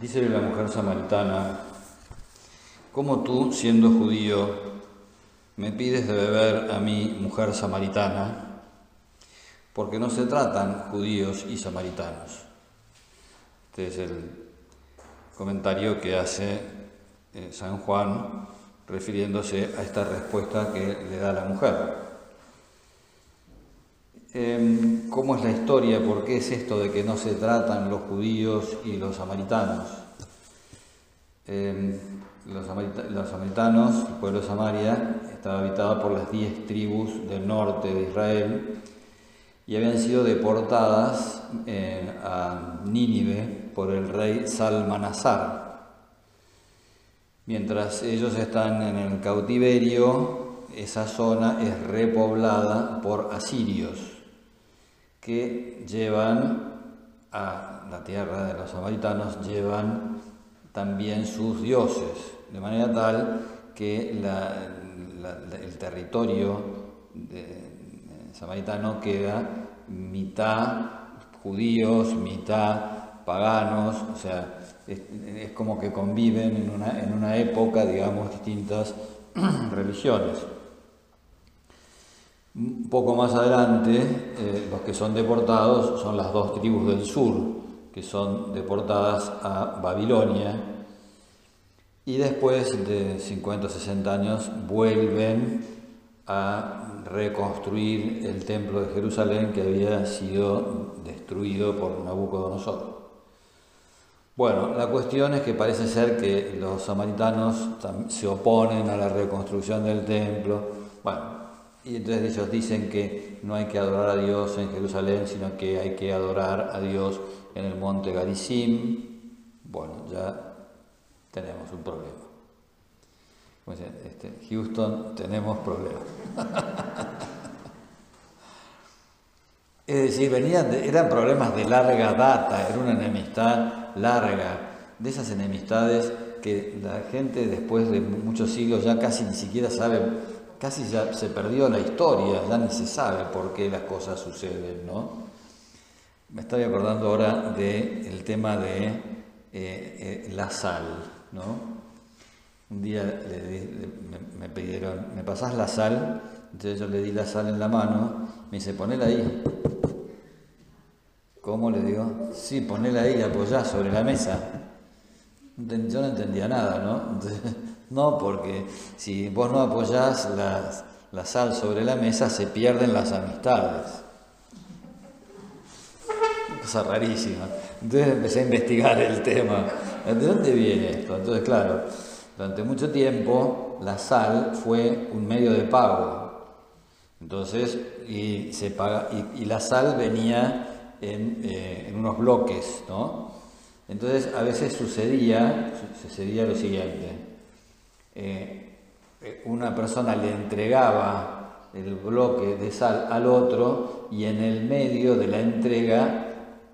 Dice la mujer samaritana, ¿cómo tú, siendo judío, me pides de beber a mi mujer samaritana? Porque no se tratan judíos y samaritanos. Este es el comentario que hace eh, San Juan refiriéndose a esta respuesta que le da la mujer. Em, ¿Cómo es la historia? ¿Por qué es esto de que no se tratan los judíos y los samaritanos? Em, los, samaritanos, el pueblo de Samaria, estaba habitado por las diez tribus del norte de Israel y habían sido deportadas eh, a Nínive por el rey Salmanasar. Mientras ellos están en el cautiverio, esa zona es repoblada por asirios que llevan a la tierra de los samaritanos, llevan también sus dioses, de manera tal que el territorio samaritano queda mitad judíos, mitad paganos, o sea, es, como que conviven en una, en una época, digamos, distintas religiones. Un poco más adelante, eh, los que son deportados son las dos tribus del sur, que son deportadas a Babilonia, y después de 50 o 60 años vuelven a reconstruir el templo de Jerusalén que había sido destruido por Nabucodonosor. Bueno, la cuestión es que parece ser que los samaritanos se oponen a la reconstrucción del templo. Bueno, y entonces ellos dicen que no hay que adorar a Dios en Jerusalén, sino que hay que adorar a Dios en el monte Garizim. Bueno, ya tenemos un problema. Este, Houston, tenemos problemas. es decir, venían eran problemas de larga data, era una enemistad larga, de esas enemistades que la gente después de muchos siglos ya casi ni siquiera sabe casi ya se perdió la historia, ya ni se sabe por qué las cosas suceden, ¿no? Me estoy acordando ahora del tema de eh, eh, la sal, ¿no? Un día me, pidieron, ¿me pasás la sal? Entonces yo le di la sal en la mano, me dice, ponela ahí. ¿Cómo le digo? Sí, ponela ahí, apoyá sobre la mesa. Yo no entendía nada, ¿no? No, porque si vos no apoyás la, sal sobre la mesa, se pierden las amistades. Cosa rarísima. Entonces empecé a investigar el tema. ¿De dónde viene esto? Entonces, claro, durante mucho tiempo la sal fue un medio de pago. Entonces, y, se paga, y, la sal venía en, eh, en, unos bloques, ¿no? Entonces, a veces sucedía, sucedía lo siguiente. Eh, eh, una persona le entregaba el bloque de sal al otro y en el medio de la entrega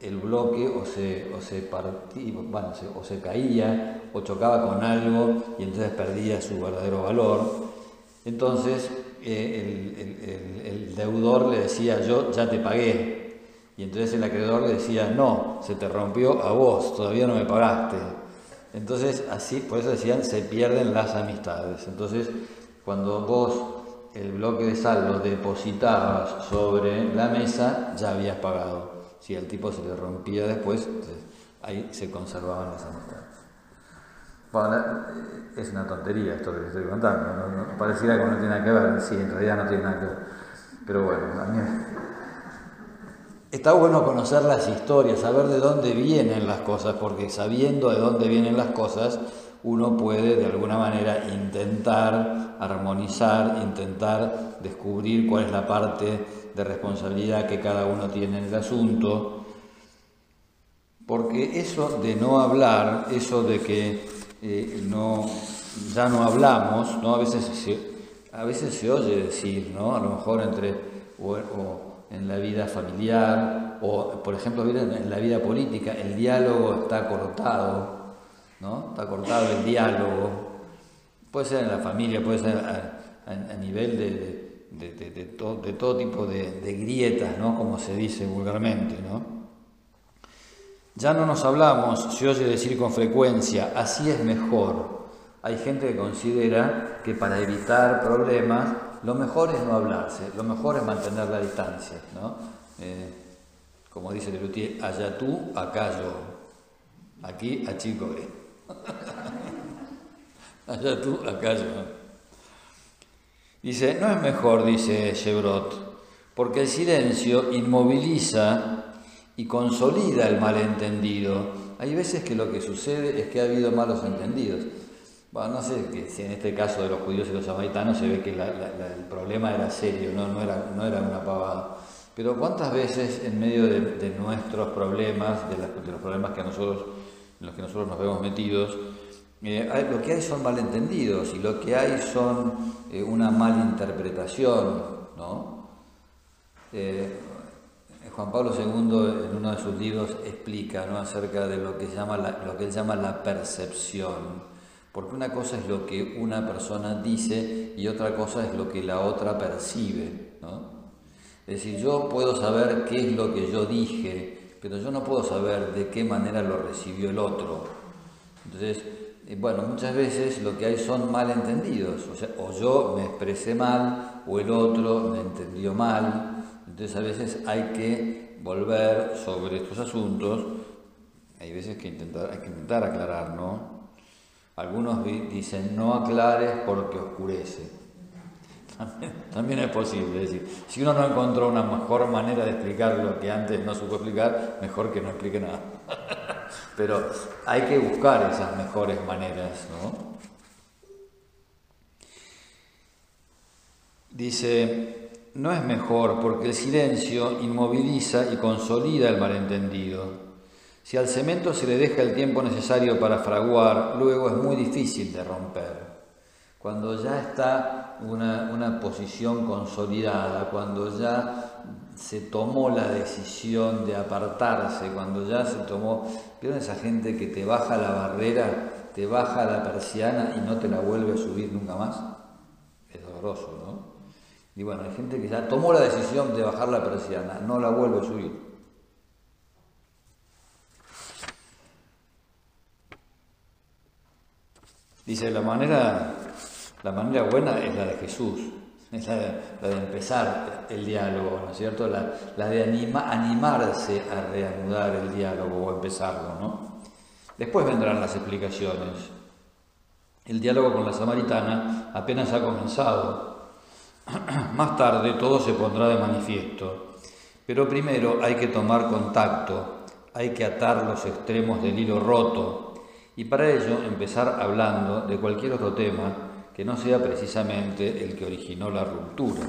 el bloque o se, o se partía, bueno, o se caía o chocaba con algo y entonces perdía su verdadero valor. Entonces eh, el, deudor le decía, yo ya te pagué. Y entonces el acreedor le decía, no, se te rompió a vos, todavía no me pagaste. Entonces, así, por eso decían, se pierden las amistades. Entonces, cuando vos el bloque de sal lo depositabas sobre la mesa, ya habías pagado. Si el tipo se le rompía después, ahí se conservaban las amistades. Bueno, es una tontería esto que les estoy contando, ¿no? pareciera que no tiene nada que ver, sí, en realidad no tiene nada que ver. Pero bueno, a mí Está bueno conocer las historias, saber de dónde vienen las cosas, porque sabiendo de dónde vienen las cosas, uno puede de alguna manera intentar armonizar, intentar descubrir cuál es la parte de responsabilidad que cada uno tiene en el asunto, porque eso de no hablar, eso de que eh, no, ya no hablamos, ¿no? A, veces se, a veces se oye decir, ¿no? a lo mejor entre... en la vida familiar o, por ejemplo, en la vida política, el diálogo está cortado, ¿no? Está cortado el diálogo. Puede ser en la familia, puede ser a, nivel de, de, todo tipo de, grietas, ¿no? Como se dice vulgarmente, ¿no? Ya no nos hablamos, se oye decir con frecuencia, así es mejor. Hay gente que considera que para evitar problemas lo mejor es no hablarse, lo mejor es mantener la distancia. ¿no? Eh, como dice Lelutier, allá tú, acá yo. Aquí, a chico allá tú, acá yo. Dice, no es mejor, dice Chevrot, porque el silencio inmoviliza y consolida el malentendido. Hay veces que lo que sucede es que ha habido malos entendidos. Bueno, no sé si en este caso de los judíos y los samaritanos se ve que el problema era serio, no, no, era, no era una pavada. Pero cuántas veces en medio de, nuestros problemas, de, los problemas que nosotros, en los que nosotros nos vemos metidos, eh, lo que hay son malentendidos y lo que hay son eh, una malinterpretación, ¿no? Eh, Juan Pablo II en uno de sus libros explica ¿no? acerca de lo que, llama lo que él llama la percepción, porque una cosa es lo que una persona dice y otra cosa es lo que la otra percibe. ¿no? Es decir, yo puedo saber qué es lo que yo dije, pero yo no puedo saber de qué manera lo recibió el otro. Entonces, eh, bueno, muchas veces lo que hay son malentendidos, o sea, o yo me expresé mal, o el otro me entendió mal, entonces a veces hay que volver sobre estos asuntos, hay veces que hay que intentar aclarar, ¿no? Algunos dicen no aclares porque oscurece. También, es posible, decir, si uno no encontró una mejor manera de explicar lo que antes no supo explicar, mejor que no explique nada. Pero hay que buscar esas mejores maneras, ¿no? Dice, no es mejor porque el silencio inmoviliza y consolida el malentendido. Si al cemento se le deja el tiempo necesario para fraguar, luego es muy difícil de romper. Cuando ya está una, posición consolidada, cuando ya se tomó la decisión de apartarse, cuando ya se tomó, ¿vieron esa gente que te baja la barrera, te baja la persiana y no te la vuelve a subir nunca más? Es doloroso, ¿no? Y bueno, hay gente que ya tomó la decisión de bajar la persiana, no la vuelve a subir. Dice, la manera, la manera buena es la de Jesús, es la de, empezar el diálogo, ¿no es cierto? La, de animarse a reanudar el diálogo o empezarlo, ¿no? Después vendrán las explicaciones. El diálogo con la samaritana apenas ha comenzado. Más tarde todo se pondrá de manifiesto, pero primero hay que tomar contacto, hay que atar los extremos del hilo roto y para ello empezar hablando de cualquier otro tema que no sea precisamente el que originó la ruptura.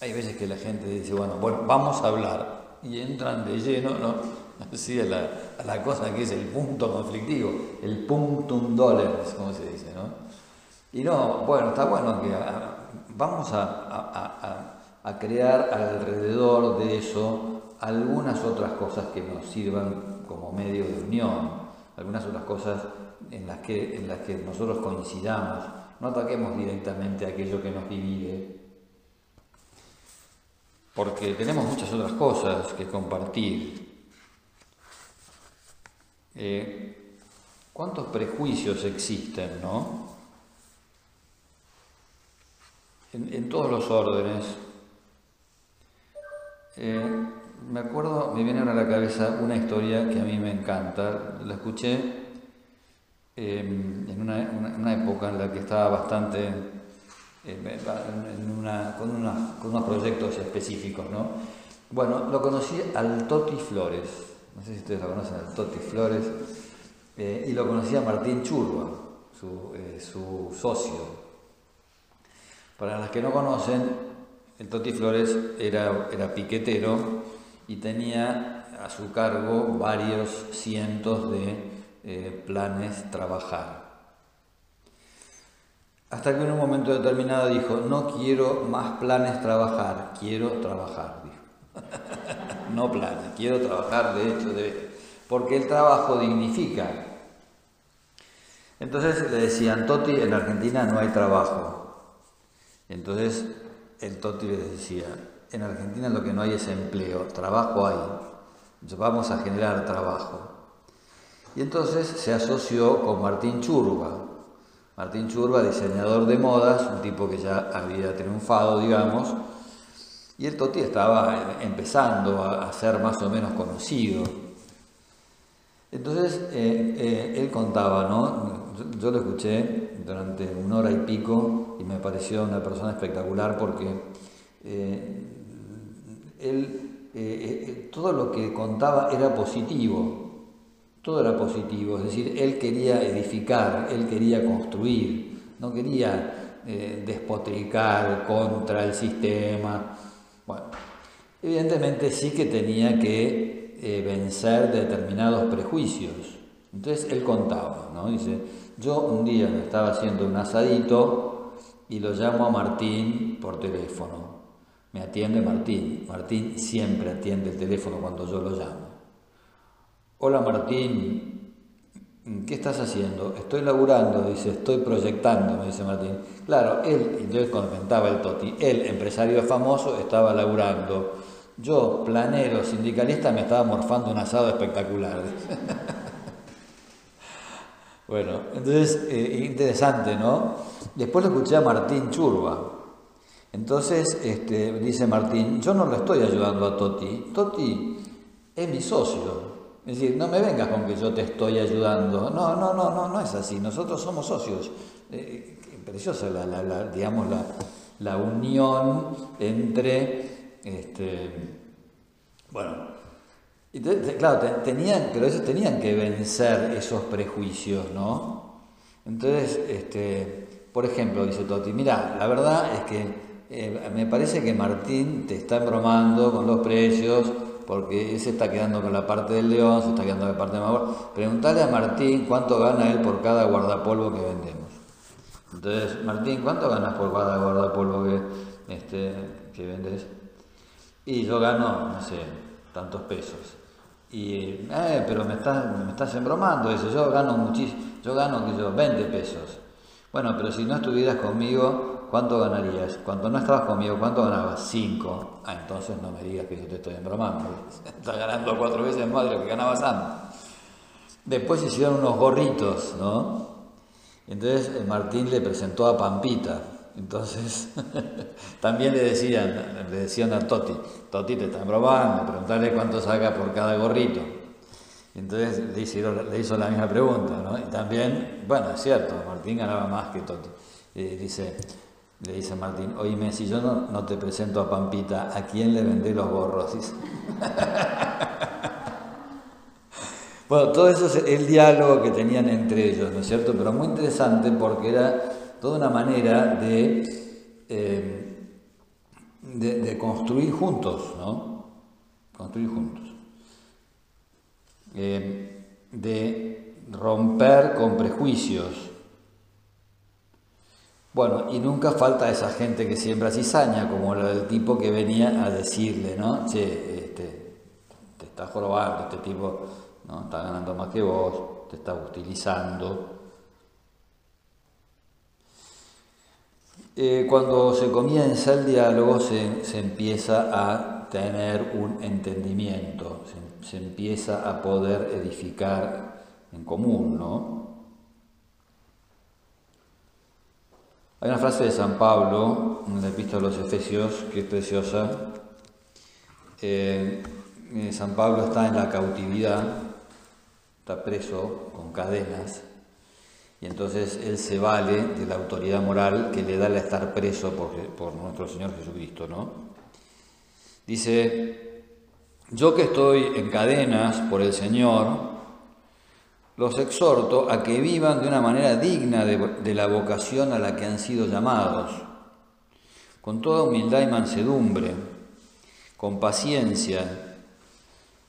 Hay veces que la gente dice, bueno, bueno vamos a hablar y entran de lleno ¿no? Así a, la, a la cosa que es el punto conflictivo, el puntum dolens, como se dice, ¿no? Y no, bueno, está bueno que vamos a, crear alrededor de eso algunas otras cosas que nos sirvan como medio de unión, algunas otras cosas en las que, en las que nosotros coincidamos. No ataquemos directamente aquello que nos divide, porque tenemos muchas otras cosas que compartir. Eh, ¿Cuántos prejuicios existen, no? en, todos los órdenes. Eh, me acuerdo, me viene ahora a la cabeza una historia que a mí me encanta. La escuché em, en una, época en la que estaba bastante eh, con, unos proyectos específicos. ¿no? Bueno, lo conocí al Toti Flores, no sé si ustedes lo conocen, al Toti Flores, eh, y lo conocí a Martín Churba, su, su socio, para las que no conocen, el Toti Flores era, era piquetero y tenía a su cargo varios cientos de eh, planes trabajar. Hasta que en un momento determinado dijo, no quiero más planes trabajar, quiero trabajar. no planes, quiero trabajar de hecho, de... porque el trabajo dignifica. Entonces le decían, Toti, en Argentina no hay trabajo. Entonces el Toti les decía, en Argentina lo que no hay es empleo, trabajo hay. vamos a generar trabajo. Y entonces se asoció con Martín Churba. Martín Churba, diseñador de modas, un tipo que ya había triunfado, digamos, y el Toti estaba empezando a ser más o menos conocido. Entonces eh, eh, él contaba, ¿no? Yo, lo escuché durante una hora y pico y me pareció una persona espectacular porque eh, él, todo lo que contaba era positivo, todo era positivo, es decir, él quería edificar, él quería construir, no quería despotricar contra el sistema. Bueno, evidentemente sí que tenía que eh, vencer determinados prejuicios. Entonces él contaba, ¿no? Dice, yo un día me estaba haciendo un asadito y lo llamo a Martín por teléfono. Me atiende Martín. Martín siempre atiende el teléfono cuando yo lo llamo. Hola Martín, ¿qué estás haciendo? Estoy laburando, dice, estoy proyectando, me dice Martín. Claro, él, yo comentaba el Toti, él, empresario famoso, estaba laburando yo, planero, sindicalista, me estaba morfando un asado espectacular. bueno, entonces, eh, interesante, ¿no? Después lo escuché a Martín Churba. Entonces, este, dice Martín, yo no lo estoy ayudando a Toti, Toti es mi socio. Es decir, no me vengas con que yo te estoy ayudando. No, no, no, no, no es así. Nosotros somos socios. Eh, preciosa la, digamos, la, la unión entre este, bueno, claro, tenían, pero ellos tenían que vencer esos prejuicios, ¿no? Entonces, este, por ejemplo, dice Toti, mira, la verdad es que eh, me parece que Martín te está embromando con los precios porque se está quedando con la parte del león, se está quedando con la parte de Magor. Preguntale a Martín cuánto gana él por cada guardapolvo que vendemos. Entonces, Martín, ¿cuánto ganas por cada guardapolvo que, este, que vendes? Y yo gano, no sé, tantos pesos. Y, eh, pero me estás, me estás embromando, eso, yo gano muchísimo, yo gano, que yo, 20 pesos. Bueno, pero si no estuvieras conmigo, ¿cuánto ganarías? Cuando no estabas conmigo, ¿cuánto ganabas? 5. Ah, entonces no me digas que yo te estoy embromando. Estás ganando cuatro veces más de lo que ganabas antes. Después hicieron unos gorritos, ¿no? Entonces eh, Martín le presentó a Pampita. Entonces, también le decían, le decían a Toti, Toti te están probando, preguntarle cuánto saca por cada gorrito. entonces le hizo, le hizo, la misma pregunta, ¿no? Y también, bueno, es cierto, Martín ganaba más que Toti. dice, le dice Martín, oíme, si yo no, no, te presento a Pampita, ¿a quién le vendé los gorros? bueno, todo eso es el diálogo que tenían entre ellos, ¿no es cierto? Pero muy interesante porque era toda una manera de, eh, de, construir juntos, ¿no? Construir juntos. Eh, de romper con prejuicios. Bueno, y nunca falta esa gente que siembra cizaña, como la del tipo que venía a decirle, ¿no? Che, este, te está jorobando, este tipo ¿no? está ganando más que vos, te está utilizando. Eh, cuando se comienza el diálogo se, empieza a tener un entendimiento, se, empieza a poder edificar en común, ¿no? Hay una frase de San Pablo en la epístola de los Efesios que es preciosa. Eh, eh, San Pablo está en la cautividad, está preso con cadenas, y entonces él se vale de la autoridad moral que le da el estar preso por, nuestro Señor Jesucristo, ¿no? Dice, yo que estoy en cadenas por el Señor, los exhorto a que vivan de una manera digna de, la vocación a la que han sido llamados, con toda humildad y mansedumbre, con paciencia,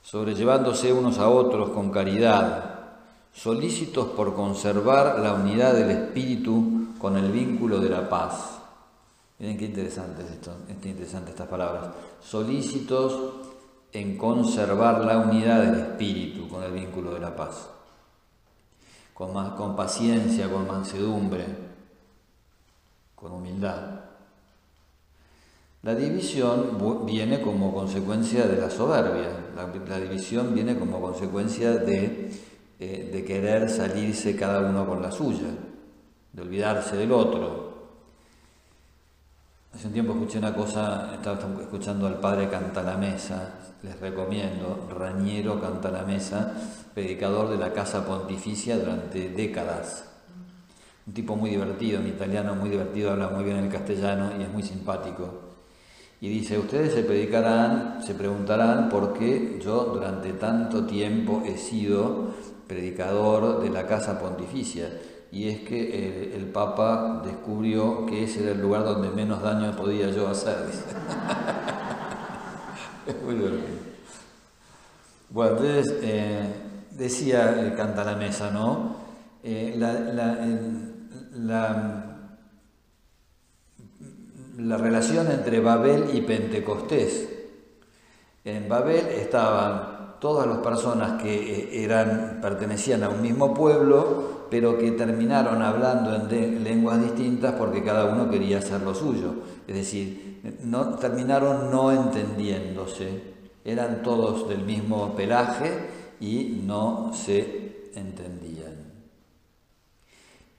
sobrellevándose unos a otros con caridad solícitos por conservar la unidad del espíritu con el vínculo de la paz. Miren qué interesante es esto, qué interesante estas palabras. Solícitos en conservar la unidad del espíritu con el vínculo de la paz. Con, con paciencia, con mansedumbre, con humildad. La división viene como consecuencia de la soberbia, la, división viene como consecuencia de, eh, de querer salirse cada uno con la suya, de olvidarse del otro. Hace un tiempo escuché una cosa, estaba escuchando al padre Cantalamesa, les recomiendo, Rañero Cantalamesa, predicador de la Casa Pontificia durante décadas. Un tipo muy divertido, un italiano muy divertido, habla muy bien el castellano y es muy simpático. Y dice, ustedes se predicarán, se preguntarán por qué yo durante tanto tiempo he sido predicador de la casa pontificia. Y es que el, Papa descubrió que ese era el lugar donde menos daño podía yo hacer. es muy divertido. Bueno, entonces eh, decía, canta la mesa, ¿no? Eh, la, la la relación entre Babel y Pentecostés. En Babel estaban todas las personas que eh, eran, pertenecían a un mismo pueblo, pero que terminaron hablando en lenguas distintas porque cada uno quería hacer lo suyo. Es decir, no, terminaron no entendiéndose. Eran todos del mismo pelaje y no se entendían.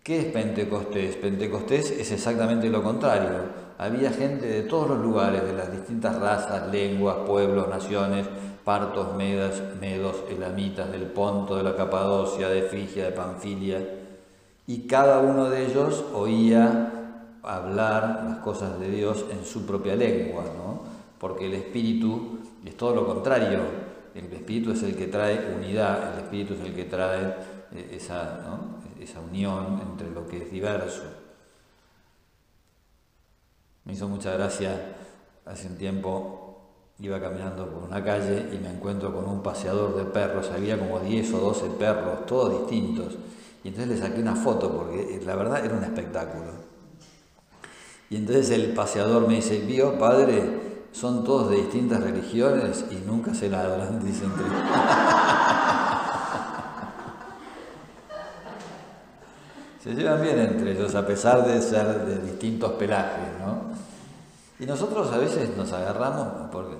¿Qué es Pentecostés? Pentecostés es exactamente lo contrario había gente de todos los lugares, de las distintas razas, lenguas, pueblos, naciones, partos, medas, medos, elamitas, del Ponto, de la Capadocia, de Frigia, de Panfilia, y cada uno de ellos oía hablar las cosas de Dios en su propia lengua, ¿no? porque el Espíritu es todo lo contrario, el Espíritu es el que trae unidad, el Espíritu es el que trae eh, esa, esa unión entre lo que es diverso. Me hizo mucha gracia, hace un tiempo iba caminando por una calle y me encuentro con un paseador de perros, había como 10 o 12 perros, todos distintos. Y entonces le saqué una foto porque eh, la verdad era un espectáculo. Y entonces el paseador me dice, vio padre, son todos de distintas religiones y nunca se ladran, dicen. se llevan bien entre ellos a pesar de ser de distintos pelajes, ¿no? Y nosotros a veces nos agarramos, porque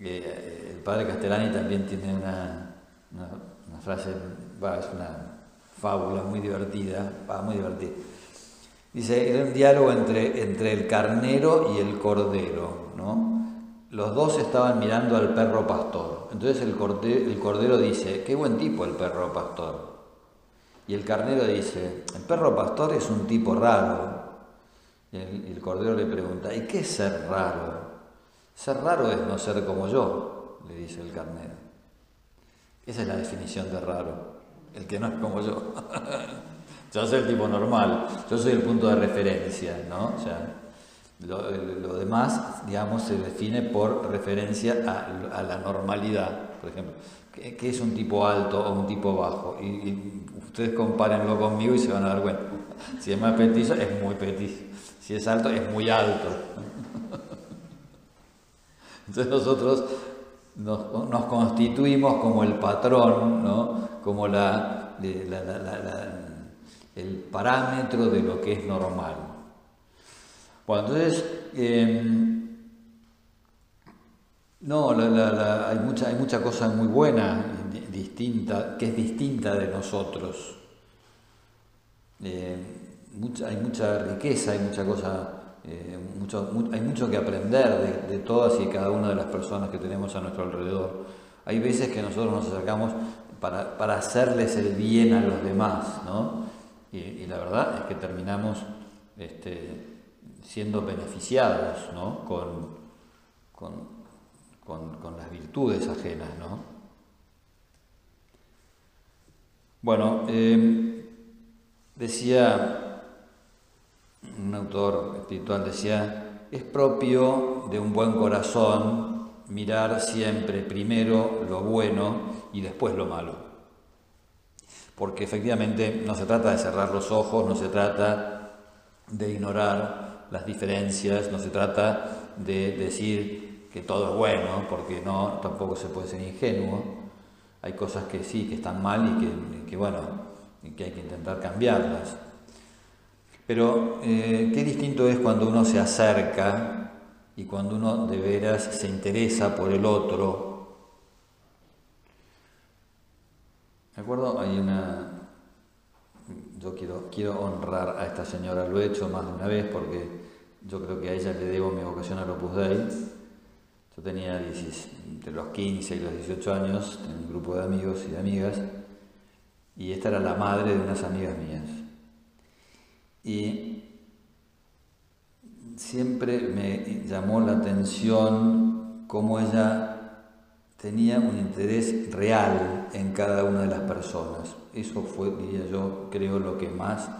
eh, el padre Castellani también tiene una, una, frase, es una fábula muy divertida, va, muy divertida. Dice, era un diálogo entre, entre el carnero y el cordero, ¿no? Los dos estaban mirando al perro pastor. Entonces el el cordero dice, qué buen tipo el perro pastor. Y el carnero dice, el perro pastor es un tipo raro, y el, cordero le pregunta, ¿y qué es ser raro? Ser raro es no ser como yo, le dice el carnero. Esa es la definición de raro, el que no es como yo. yo soy el tipo normal, yo soy el punto de referencia, ¿no? O sea, lo, demás, digamos, se define por referencia a, la normalidad, por ejemplo. ¿Qué, es un tipo alto o un tipo bajo? Y, y ustedes compárenlo conmigo y se van a dar cuenta. Si es más petizo, es muy petizo. Si es alto, es muy alto. Entonces nosotros nos, constituimos como el patrón, ¿no? como la, el parámetro de lo que es normal. Bueno, entonces, em, no, hay, mucha, hay cosa muy buena, distinta, que es distinta de nosotros. Eh, hay mucha riqueza, hay mucha cosa, eh, mucho, hay mucho que aprender de, todas y cada una de las personas que tenemos a nuestro alrededor. Hay veces que nosotros nos acercamos para, hacerles el bien a los demás, ¿no? Y, la verdad es que terminamos este, siendo beneficiados ¿no? con, con, las virtudes ajenas. ¿no? Bueno, eh, decía un autor espiritual decía, es propio de un buen corazón mirar siempre primero lo bueno y después lo malo. Porque efectivamente no se trata de cerrar los ojos, no se trata de ignorar las diferencias, no se trata de decir que todo es bueno, porque no, tampoco se puede ser ingenuo. Hay cosas que sí, que están mal y que, bueno, que hay que intentar cambiarlas. Pero eh, qué distinto es cuando uno se acerca y cuando uno de veras se interesa por el otro. Me acuerdo, hay una... Yo quiero, quiero honrar a esta señora, lo he hecho más de una vez porque yo creo que a ella le debo mi vocación al Opus Dei. Yo tenía entre los 15 y los 18 años, tenía un grupo de amigos y de amigas, y esta era la madre de unas amigas mías. Y siempre me llamó la atención cómo ella tenía un interés real en cada una de las personas. Eso fue, diría yo, creo lo que más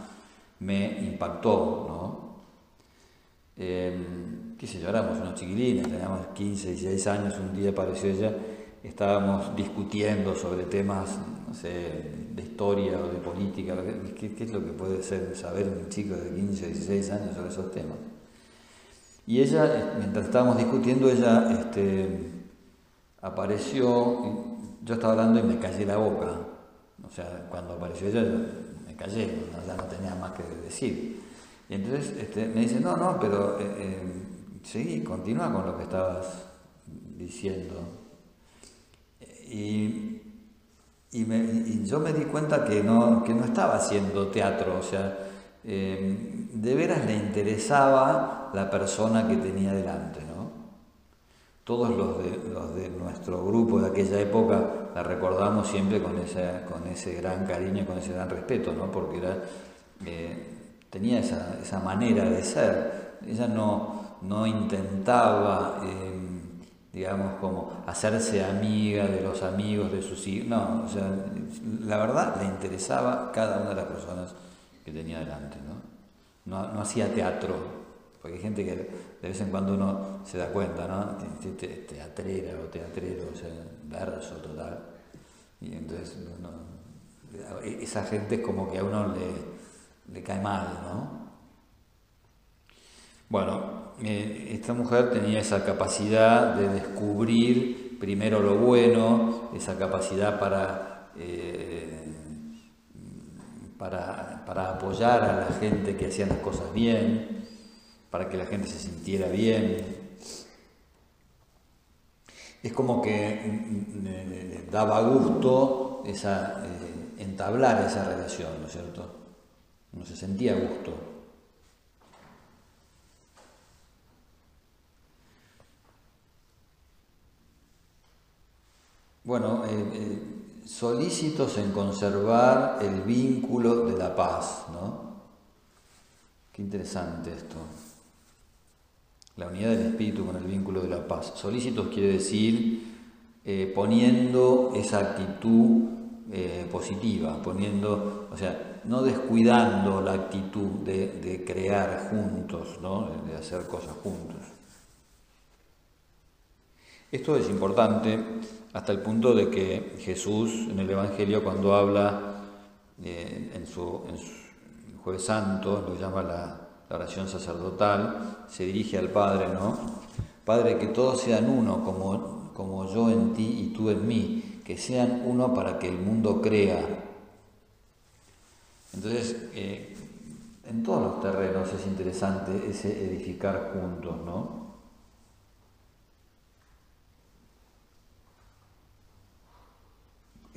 me impactó, ¿no? Eh, qué sé yo, éramos unos chiquilines, teníamos 15, 16 años, un día apareció ella, estábamos discutiendo sobre temas, no sé, de historia o de política, ¿qué, es lo que puede ser saber un chico de 15, 16 años sobre esos temas? Y ella, eh, mientras estábamos discutiendo, ella este, apareció, yo estaba hablando y me callé la boca. O sea, cuando apareció ella, me callé, ya no tenía más que decir. Y entonces este, me dice, no, no, pero eh, eh, sí, continúa con lo que estabas diciendo. Y, yo me di cuenta que no, que no estaba haciendo teatro, o sea, Em, de veras le interesaba la persona que tenía delante. ¿no? Todos los de, los de nuestro grupo de aquella época la recordamos siempre con, esa, con ese gran cariño, con ese gran respeto, ¿no? porque era, eh, tenía esa, esa, manera de ser. Ella no, no intentaba, em, digamos, como hacerse amiga de los amigos de sus hijos. No, o sea, la verdad le interesaba cada una de las personas que tenía delante. ¿no? No, hacía teatro, porque hay gente que de vez en cuando uno se da cuenta, ¿no? Teatrera o teatrero, o sea, verso total. Y entonces esa gente es como que a uno le, le cae mal, ¿no? Bueno, eh, esta mujer tenía esa capacidad de descubrir primero lo bueno, esa capacidad para eh, para, apoyar a la gente que hacía las cosas bien, para que la gente se sintiera bien. Es como que mm, mm, daba gusto esa, eh, entablar esa relación, ¿no es cierto? Uno se sentía gusto. Bueno, eh, eh, solícitos en conservar el vínculo de la paz, ¿no? Qué interesante esto. La unidad del espíritu con el vínculo de la paz. Solícitos quiere decir eh, poniendo esa actitud positiva, poniendo, o sea, no descuidando la actitud de, de crear juntos, ¿no? de hacer cosas juntos. Esto es importante hasta el punto de que Jesús en el Evangelio cuando habla eh, en, su, Jueves Santo, lo llama la, oración sacerdotal, se dirige al Padre, ¿no? Padre, que todos sean uno, como, como yo en ti y tú en mí, que sean uno para que el mundo crea. Entonces, eh, en todos los terrenos es interesante ese edificar juntos, ¿no?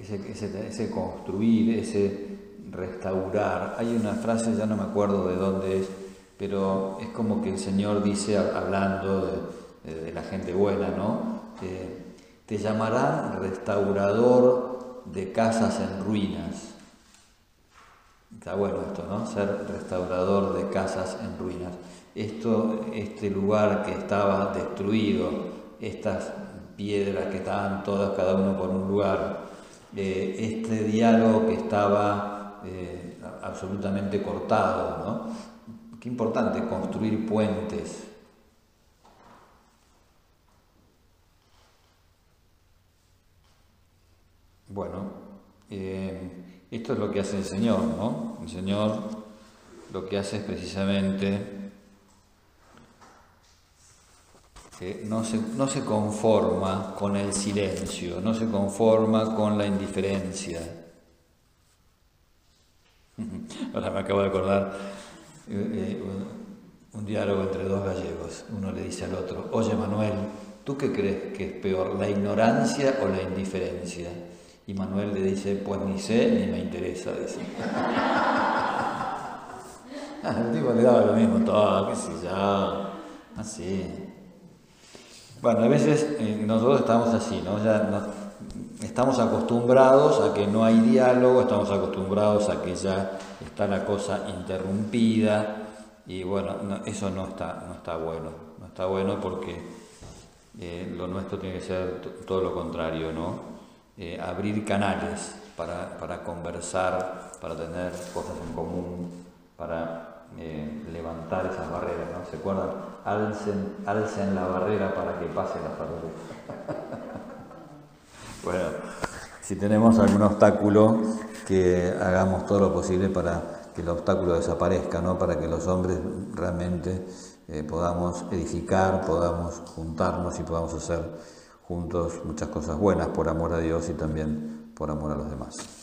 Ese, construir, ese restaurar. Hay una frase, ya no me acuerdo de dónde es, pero es como que el Señor dice, hablando de, la gente buena, ¿no? te llamarán restaurador de casas en ruinas. Está bueno esto, ¿no? Ser restaurador de casas en ruinas. Esto, este lugar que estaba destruido, estas piedras que estaban todas, cada uno por un lugar, este diálogo que estaba eh, absolutamente cortado. ¿no? Qué importante construir puentes. Bueno, eh, esto es lo que hace el Señor, ¿no? El Señor lo que hace es precisamente no se, no se conforma con el silencio, no se conforma con la indiferencia. Ahora me acabo de acordar, eh, eh, un diálogo entre dos gallegos. Uno le dice al otro, oye Manuel, ¿tú qué crees que es peor, la ignorancia o la indiferencia? Y Manuel le dice, pues ni sé ni me interesa, dice. Al tipo le daba lo mismo todo, qué sé yo, así. Bueno, a veces eh, nosotros estamos así, ¿no? Ya estamos acostumbrados a que no hay diálogo, estamos acostumbrados a que ya está la cosa interrumpida y bueno, eso no está, no está bueno, no está bueno porque eh, lo nuestro tiene que ser todo lo contrario, ¿no? Eh, abrir canales para, para conversar, para tener cosas en común, para levantar esas barreras, ¿no? ¿Se acuerdan? Alcen, la barrera para que pasen las barreras. bueno, si tenemos algún obstáculo, que hagamos todo lo posible para que el obstáculo desaparezca, ¿no? Para que los hombres realmente eh, podamos edificar, podamos juntarnos y podamos hacer juntos muchas cosas buenas por amor a Dios y también por amor a los demás.